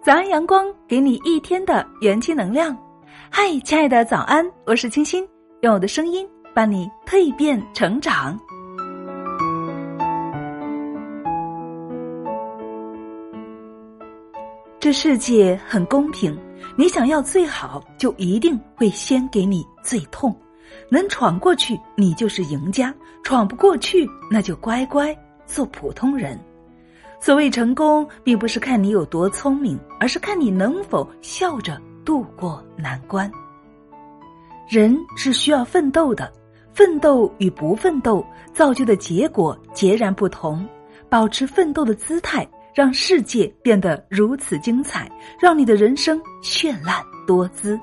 早安阳光，给你一天的元气能量。嗨，亲爱的，早安！我是清新，用我的声音伴你蜕变成长。这世界很公平，你想要最好，就一定会先给你最痛。能闯过去，你就是赢家；闯不过去，那就乖乖做普通人。所谓成功，并不是看你有多聪明，而是看你能否笑着度过难关。人是需要奋斗的，奋斗与不奋斗造就的结果截然不同。保持奋斗的姿态，让世界变得如此精彩，让你的人生绚烂多姿。